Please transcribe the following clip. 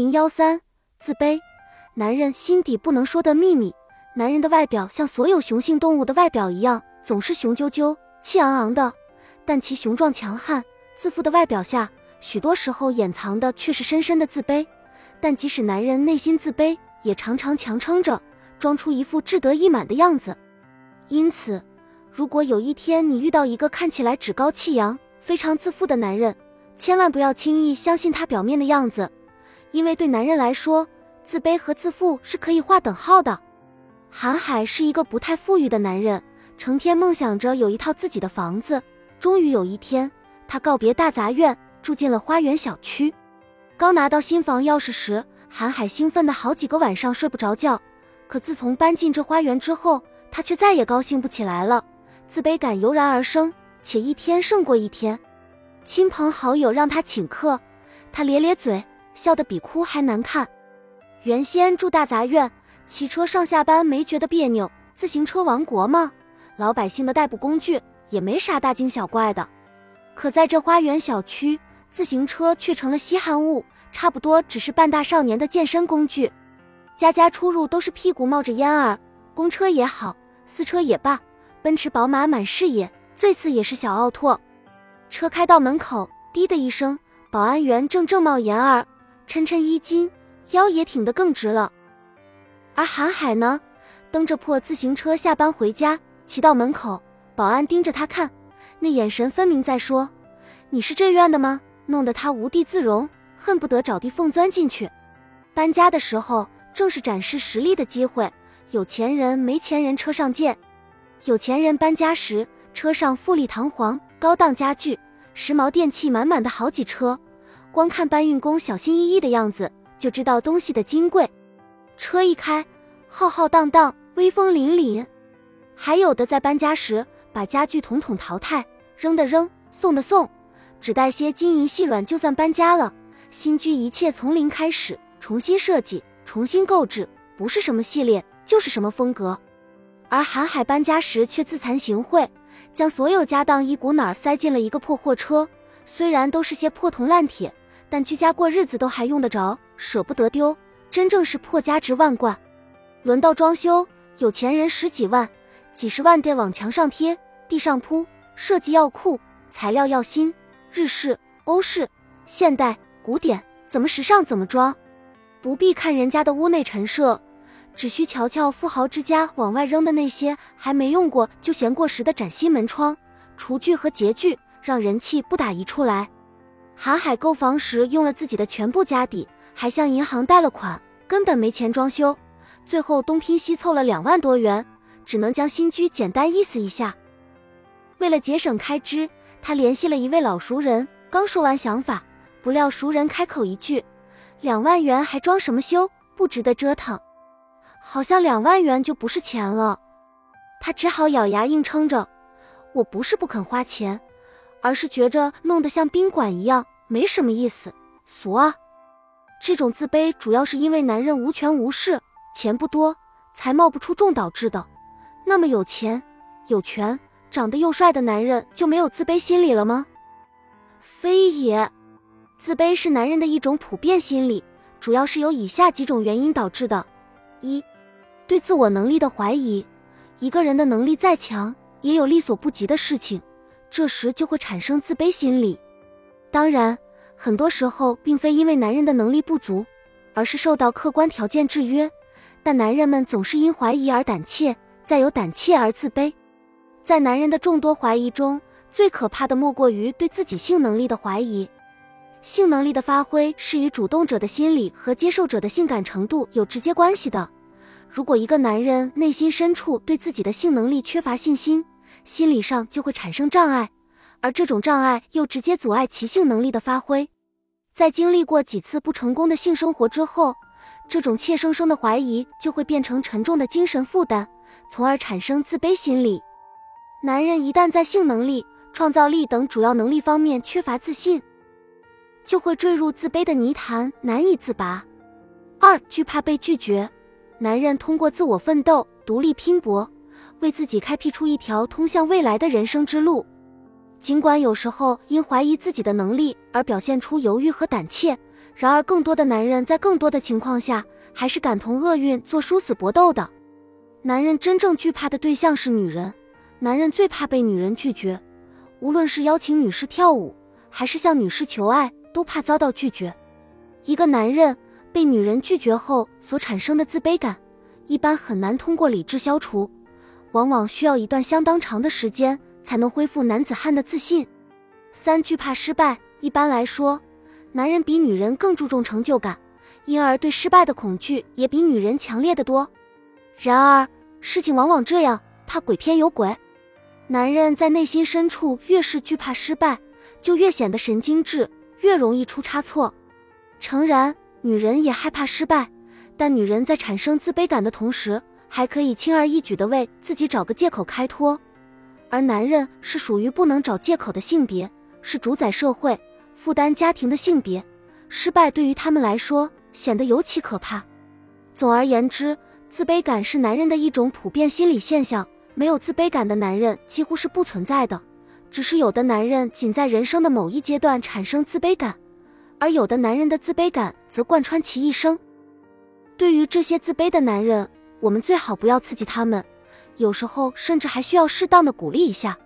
零幺三，自卑，男人心底不能说的秘密。男人的外表像所有雄性动物的外表一样，总是雄赳赳、气昂昂的，但其雄壮强悍、自负的外表下，许多时候掩藏的却是深深的自卑。但即使男人内心自卑，也常常强撑着，装出一副志得意满的样子。因此，如果有一天你遇到一个看起来趾高气扬、非常自负的男人，千万不要轻易相信他表面的样子。因为对男人来说，自卑和自负是可以划等号的。韩海是一个不太富裕的男人，成天梦想着有一套自己的房子。终于有一天，他告别大杂院，住进了花园小区。刚拿到新房钥匙时，韩海兴奋的好几个晚上睡不着觉。可自从搬进这花园之后，他却再也高兴不起来了，自卑感油然而生，且一天胜过一天。亲朋好友让他请客，他咧咧嘴。笑得比哭还难看。原先住大杂院，骑车上下班没觉得别扭，自行车王国嘛，老百姓的代步工具也没啥大惊小怪的。可在这花园小区，自行车却成了稀罕物，差不多只是半大少年的健身工具。家家出入都是屁股冒着烟儿，公车也好，私车也罢，奔驰宝马满视野，最次也是小奥拓。车开到门口，滴的一声，保安员正正冒烟儿。抻抻衣襟，腰也挺得更直了。而韩海呢，蹬着破自行车下班回家，骑到门口，保安盯着他看，那眼神分明在说：“你是这院的吗？”弄得他无地自容，恨不得找地缝钻进去。搬家的时候，正是展示实力的机会。有钱人、没钱人车上见。有钱人搬家时，车上富丽堂皇、高档家具、时髦电器满满的好几车。光看搬运工小心翼翼的样子，就知道东西的金贵。车一开，浩浩荡荡，威风凛凛。还有的在搬家时，把家具统统淘汰，扔的扔，送的送，只带些金银细软就算搬家了。新居一切从零开始，重新设计，重新购置，不是什么系列，就是什么风格。而韩海搬家时却自惭形秽，将所有家当一股脑塞进了一个破货车，虽然都是些破铜烂铁。但居家过日子都还用得着，舍不得丢，真正是破家值万贯。轮到装修，有钱人十几万、几十万的往墙上贴、地上铺，设计要酷，材料要新，日式、欧式、现代、古典，怎么时尚怎么装。不必看人家的屋内陈设，只需瞧瞧富豪之家往外扔的那些还没用过就嫌过时的崭新门窗、厨具和洁具，让人气不打一处来。韩海购房时用了自己的全部家底，还向银行贷了款，根本没钱装修，最后东拼西凑了两万多元，只能将新居简单意思一下。为了节省开支，他联系了一位老熟人，刚说完想法，不料熟人开口一句：“两万元还装什么修？不值得折腾。”好像两万元就不是钱了，他只好咬牙硬撑着：“我不是不肯花钱。”而是觉着弄得像宾馆一样没什么意思，俗啊！这种自卑主要是因为男人无权无势，钱不多，才貌不出众导致的。那么有钱、有权、长得又帅的男人就没有自卑心理了吗？非也，自卑是男人的一种普遍心理，主要是由以下几种原因导致的：一、对自我能力的怀疑。一个人的能力再强，也有力所不及的事情。这时就会产生自卑心理。当然，很多时候并非因为男人的能力不足，而是受到客观条件制约。但男人们总是因怀疑而胆怯，再由胆怯而自卑。在男人的众多怀疑中，最可怕的莫过于对自己性能力的怀疑。性能力的发挥是与主动者的心理和接受者的性感程度有直接关系的。如果一个男人内心深处对自己的性能力缺乏信心，心理上就会产生障碍，而这种障碍又直接阻碍其性能力的发挥。在经历过几次不成功的性生活之后，这种怯生生的怀疑就会变成沉重的精神负担，从而产生自卑心理。男人一旦在性能力、创造力等主要能力方面缺乏自信，就会坠入自卑的泥潭，难以自拔。二、惧怕被拒绝。男人通过自我奋斗、独立拼搏。为自己开辟出一条通向未来的人生之路，尽管有时候因怀疑自己的能力而表现出犹豫和胆怯，然而，更多的男人在更多的情况下，还是敢同厄运做殊死搏斗的。男人真正惧怕的对象是女人，男人最怕被女人拒绝，无论是邀请女士跳舞，还是向女士求爱，都怕遭到拒绝。一个男人被女人拒绝后所产生的自卑感，一般很难通过理智消除，往往需要一段相当长的时间才能恢复男子汉的自信。三惧怕失败，一般来说。男人比女人更注重成就感，因而对失败的恐惧也比女人强烈的多。然而，事情往往这样，怕鬼偏有鬼。男人在内心深处越是惧怕失败，就越显得神经质，越容易出差错。诚然，女人也害怕失败，但女人在产生自卑感的同时，还可以轻而易举地为自己找个借口开脱。而男人是属于不能找借口的性别，是主宰社会。负担家庭的性别，失败对于他们来说显得尤其可怕。总而言之，自卑感是男人的一种普遍心理现象。没有自卑感的男人几乎是不存在的，只是有的男人仅在人生的某一阶段产生自卑感，而有的男人的自卑感则贯穿其一生。对于这些自卑的男人，我们最好不要刺激他们，有时候甚至还需要适当的鼓励一下。